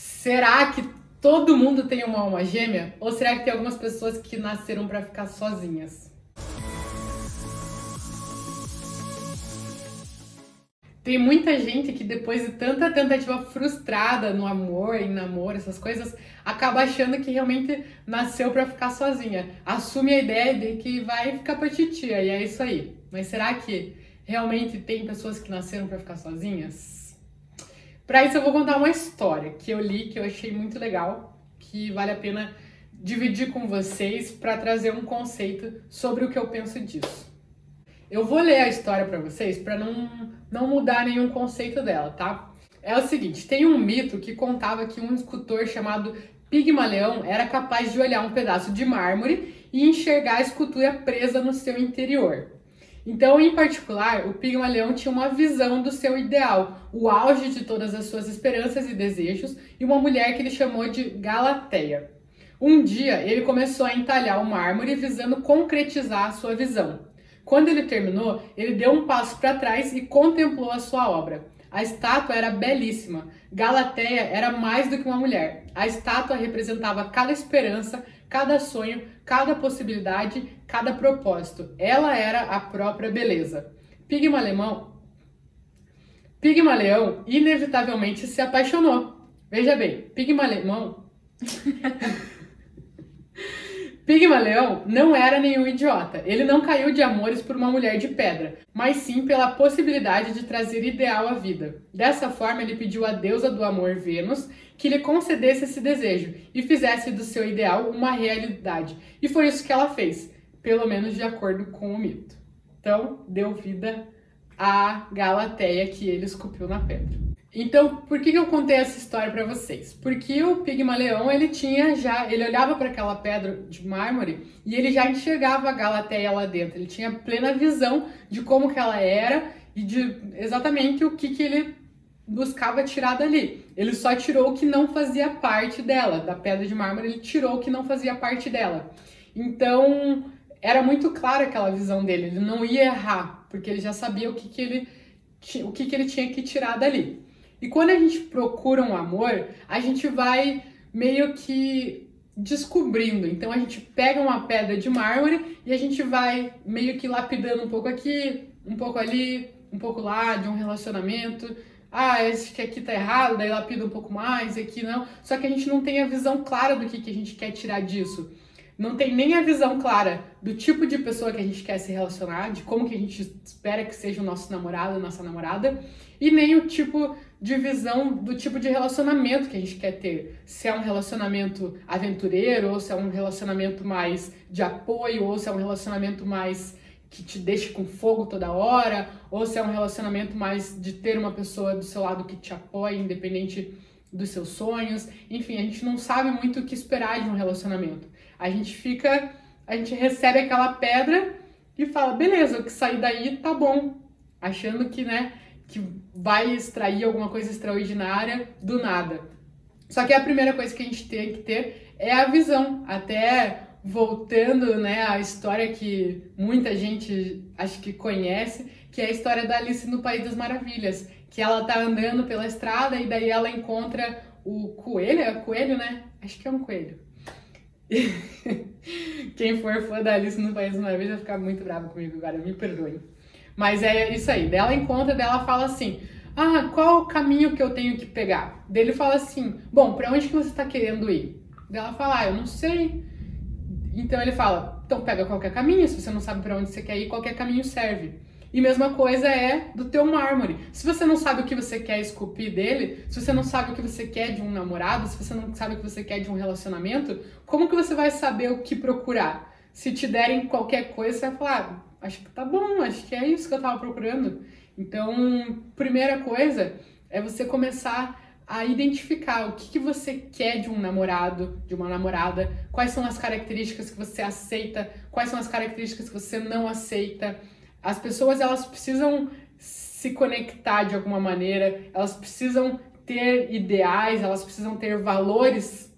Será que todo mundo tem uma alma gêmea? Ou será que tem algumas pessoas que nasceram para ficar sozinhas? Tem muita gente que depois de tanta tentativa frustrada no amor, em namoro, essas coisas, acaba achando que realmente nasceu para ficar sozinha. Assume a ideia de que vai ficar pra titia e é isso aí. Mas será que realmente tem pessoas que nasceram para ficar sozinhas? Para isso eu vou contar uma história que eu li que eu achei muito legal, que vale a pena dividir com vocês para trazer um conceito sobre o que eu penso disso. Eu vou ler a história para vocês para não, não mudar nenhum conceito dela, tá? É o seguinte, tem um mito que contava que um escultor chamado Pigmaleão era capaz de olhar um pedaço de mármore e enxergar a escultura presa no seu interior. Então, em particular, o Pigmaleão tinha uma visão do seu ideal, o auge de todas as suas esperanças e desejos, e uma mulher que ele chamou de Galateia. Um dia, ele começou a entalhar o mármore visando concretizar a sua visão. Quando ele terminou, ele deu um passo para trás e contemplou a sua obra. A estátua era belíssima. Galateia era mais do que uma mulher. A estátua representava cada esperança, cada sonho, cada possibilidade, cada propósito. Ela era a própria beleza. Pigmaleão, Pigmaleão inevitavelmente se apaixonou. Veja bem, Pigmaleão Pigmaleão não era nenhum idiota. Ele não caiu de amores por uma mulher de pedra, mas sim pela possibilidade de trazer ideal à vida. Dessa forma, ele pediu à deusa do amor, Vênus, que lhe concedesse esse desejo e fizesse do seu ideal uma realidade. E foi isso que ela fez, pelo menos de acordo com o mito. Então, deu vida à Galateia que ele esculpiu na pedra. Então, por que, eu contei essa história para vocês? Porque o Pigmaleão, ele tinha já, ele olhava para aquela pedra de mármore e ele já enxergava a Galateia lá dentro. Ele tinha plena visão de como que ela era e de exatamente o que que ele buscava tirar dali. Ele só tirou o que não fazia parte dela, da pedra de mármore, ele tirou o que não fazia parte dela. Então, era muito clara aquela visão dele, ele não ia errar, porque ele já sabia o que que ele o que que ele tinha que tirar dali. E quando a gente procura um amor, a gente vai meio que descobrindo. Então a gente pega uma pedra de mármore e a gente vai meio que lapidando um pouco aqui, um pouco ali, um pouco lá de um relacionamento. Ah, esse que aqui tá errado, daí lapida um pouco mais, aqui não. Só que a gente não tem a visão clara do que, que a gente quer tirar disso. Não tem nem a visão clara do tipo de pessoa que a gente quer se relacionar, de como que a gente espera que seja o nosso namorado, nossa namorada, e nem o tipo de visão do tipo de relacionamento que a gente quer ter. Se é um relacionamento aventureiro, ou se é um relacionamento mais de apoio, ou se é um relacionamento mais que te deixe com fogo toda hora, ou se é um relacionamento mais de ter uma pessoa do seu lado que te apoia, independente dos seus sonhos. Enfim, a gente não sabe muito o que esperar de um relacionamento. A gente fica, a gente recebe aquela pedra e fala, beleza, o que sair daí tá bom, achando que, né, que vai extrair alguma coisa extraordinária do nada. Só que a primeira coisa que a gente tem que ter é a visão. Até voltando né, à história que muita gente acho que conhece, que é a história da Alice no País das Maravilhas. Que ela tá andando pela estrada e daí ela encontra o coelho, é coelho, né? Acho que é um coelho. Quem for fã da Alice no País das Maravilhas vai ficar muito bravo comigo agora, me perdoem. Mas é isso aí. Dela encontra, dela fala assim: Ah, qual o caminho que eu tenho que pegar? Dele fala assim: Bom, para onde que você está querendo ir? Dela fala: Ah, eu não sei. Então ele fala: Então pega qualquer caminho. Se você não sabe para onde você quer ir, qualquer caminho serve. E mesma coisa é do teu mármore. Se você não sabe o que você quer esculpir dele, se você não sabe o que você quer de um namorado, se você não sabe o que você quer de um relacionamento, como que você vai saber o que procurar? Se te derem qualquer coisa, você vai falar, acho que tá bom, acho que é isso que eu tava procurando. Então, primeira coisa é você começar a identificar o que, que você quer de um namorado, de uma namorada, quais são as características que você aceita, quais são as características que você não aceita. As pessoas elas precisam se conectar de alguma maneira, elas precisam ter ideais, elas precisam ter valores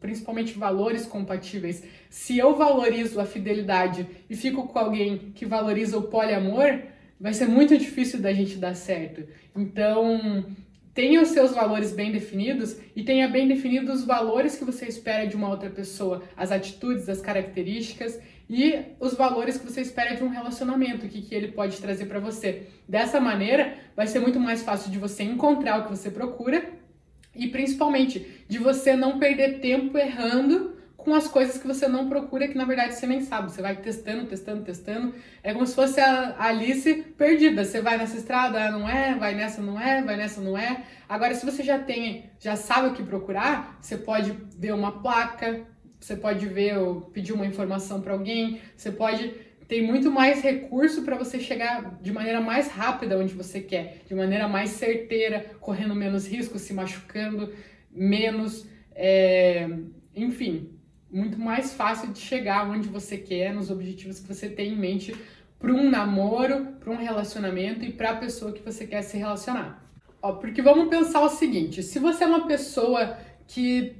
principalmente valores compatíveis. Se eu valorizo a fidelidade e fico com alguém que valoriza o poliamor, vai ser muito difícil da gente dar certo. Então, tenha os seus valores bem definidos e tenha bem definidos os valores que você espera de uma outra pessoa, as atitudes, as características e os valores que você espera de um relacionamento, o que, que ele pode trazer para você. Dessa maneira, vai ser muito mais fácil de você encontrar o que você procura e principalmente de você não perder tempo errando com as coisas que você não procura, que na verdade você nem sabe. Você vai testando, testando, testando. É como se fosse a Alice perdida. Você vai nessa estrada, não é, vai nessa, não é, vai nessa, não é. Agora, se você já tem, já sabe o que procurar, você pode ver uma placa, você pode ver ou pedir uma informação para alguém, você pode tem muito mais recurso para você chegar de maneira mais rápida onde você quer, de maneira mais certeira, correndo menos risco, se machucando menos, é, enfim, muito mais fácil de chegar onde você quer, nos objetivos que você tem em mente para um namoro, para um relacionamento e para a pessoa que você quer se relacionar. Ó, porque vamos pensar o seguinte: se você é uma pessoa que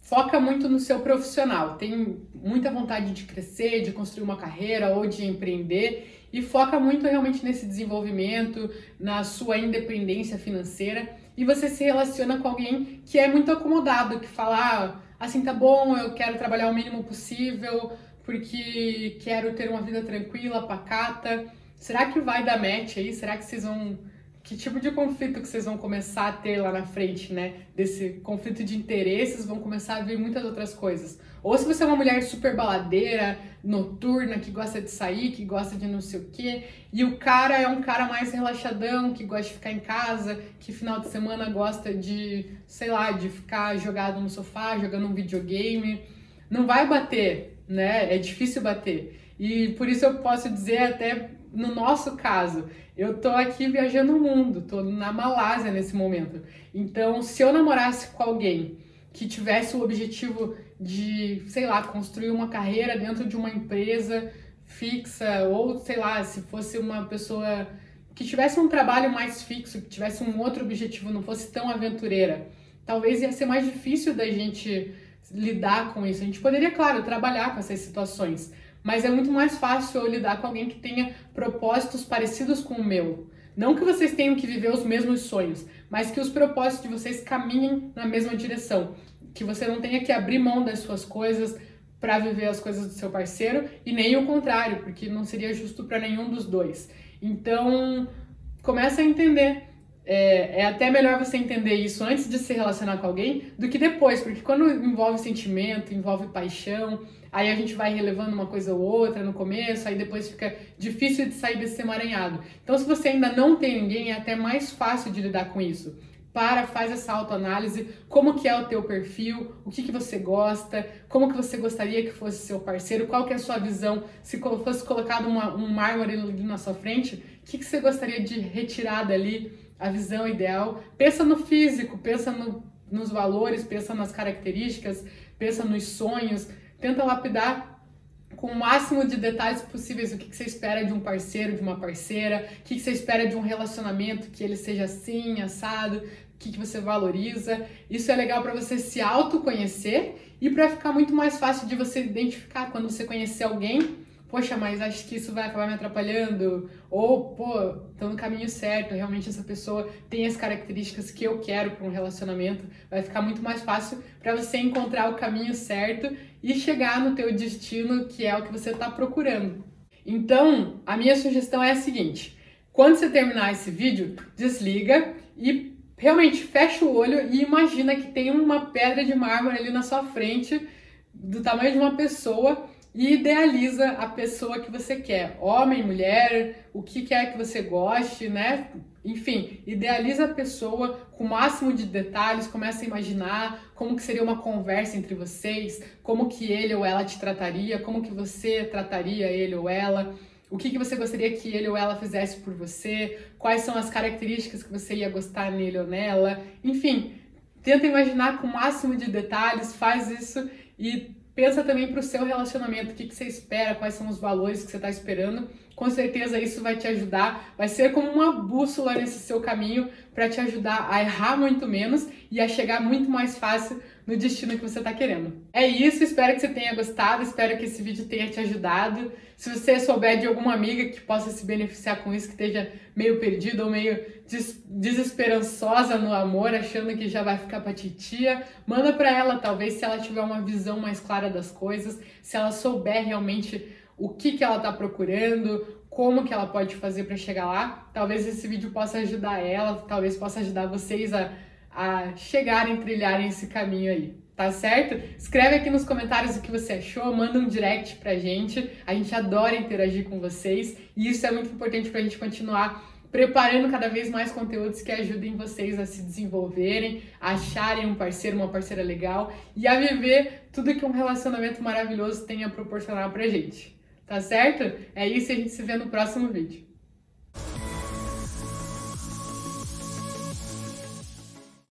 foca muito no seu profissional, tem muita vontade de crescer, de construir uma carreira ou de empreender e foca muito realmente nesse desenvolvimento, na sua independência financeira e você se relaciona com alguém que é muito acomodado, que fala ah, assim tá bom, eu quero trabalhar o mínimo possível porque quero ter uma vida tranquila, pacata. Será que vai dar match aí? Será que vocês vão que tipo de conflito que vocês vão começar a ter lá na frente, né? Desse conflito de interesses, vão começar a ver muitas outras coisas. Ou se você é uma mulher super baladeira, noturna, que gosta de sair, que gosta de não sei o quê, e o cara é um cara mais relaxadão, que gosta de ficar em casa, que final de semana gosta de, sei lá, de ficar jogado no sofá, jogando um videogame, não vai bater, né? É difícil bater. E por isso eu posso dizer até no nosso caso, eu tô aqui viajando o mundo, tô na Malásia nesse momento. Então, se eu namorasse com alguém que tivesse o objetivo de, sei lá, construir uma carreira dentro de uma empresa fixa, ou sei lá, se fosse uma pessoa que tivesse um trabalho mais fixo, que tivesse um outro objetivo, não fosse tão aventureira, talvez ia ser mais difícil da gente lidar com isso. A gente poderia, claro, trabalhar com essas situações, mas é muito mais fácil eu lidar com alguém que tenha propósitos parecidos com o meu. Não que vocês tenham que viver os mesmos sonhos, mas que os propósitos de vocês caminhem na mesma direção. Que você não tenha que abrir mão das suas coisas para viver as coisas do seu parceiro e nem o contrário, porque não seria justo para nenhum dos dois. Então, começa a entender. É, é, até melhor você entender isso antes de se relacionar com alguém do que depois, porque quando envolve sentimento, envolve paixão, aí a gente vai relevando uma coisa ou outra no começo, aí depois fica difícil de sair desse emaranhado. Então, se você ainda não tem ninguém, é até mais fácil de lidar com isso. Para, faz essa autoanálise, como que é o teu perfil, o que, que você gosta, como que você gostaria que fosse seu parceiro, qual que é a sua visão, se fosse colocado uma, um mármore ali na sua frente, o que, que você gostaria de retirar dali, a visão ideal. Pensa no físico, pensa no, nos valores, pensa nas características, pensa nos sonhos, tenta lapidar com o máximo de detalhes possíveis o que, você espera de um parceiro, de uma parceira, o que, você espera de um relacionamento, que ele seja assim, assado, o que, você valoriza. Isso é legal para você se autoconhecer e para ficar muito mais fácil de você identificar quando você conhecer alguém poxa, mas acho que isso vai acabar me atrapalhando, ou, pô, tô no caminho certo, realmente essa pessoa tem as características que eu quero para um relacionamento, vai ficar muito mais fácil para você encontrar o caminho certo e chegar no teu destino, que é o que você está procurando. Então, a minha sugestão é a seguinte: quando você terminar esse vídeo, desliga e realmente fecha o olho e imagina que tem uma pedra de mármore ali na sua frente, do tamanho de uma pessoa e idealiza a pessoa que você quer, homem, mulher, o que quer que você goste, né? Enfim, idealiza a pessoa com o máximo de detalhes, começa a imaginar como que seria uma conversa entre vocês, como que ele ou ela te trataria, como que você trataria ele ou ela, o que, que você gostaria que ele ou ela fizesse por você, quais são as características que você ia gostar nele ou nela, enfim, tenta imaginar com o máximo de detalhes, faz isso e pensa também para o seu relacionamento, o que, que você espera, quais são os valores que você está esperando Com certeza isso vai te ajudar, vai ser como uma bússola nesse seu caminho para te ajudar a errar muito menos e a chegar muito mais fácil no destino que você está querendo. É isso, espero que você tenha gostado, espero que esse vídeo tenha te ajudado. Se você souber de alguma amiga que possa se beneficiar com isso, que esteja meio perdida ou meio des desesperançosa no amor, achando que já vai ficar pra titia, manda para ela, talvez se ela tiver uma visão mais clara das coisas, se ela souber realmente o que, que ela está procurando, como que ela pode fazer para chegar lá. Talvez esse vídeo possa ajudar ela, talvez possa ajudar vocês a a chegarem, trilharem esse caminho aí. Tá certo? Escreve aqui nos comentários o que você achou, manda um direct pra gente. A gente adora interagir com vocês e isso é muito importante pra gente continuar preparando cada vez mais conteúdos que ajudem vocês a se desenvolverem, a acharem um parceiro, uma parceira legal e a viver tudo que um relacionamento maravilhoso tem a proporcionar pra gente. Tá certo? É isso e a gente se vê no próximo vídeo.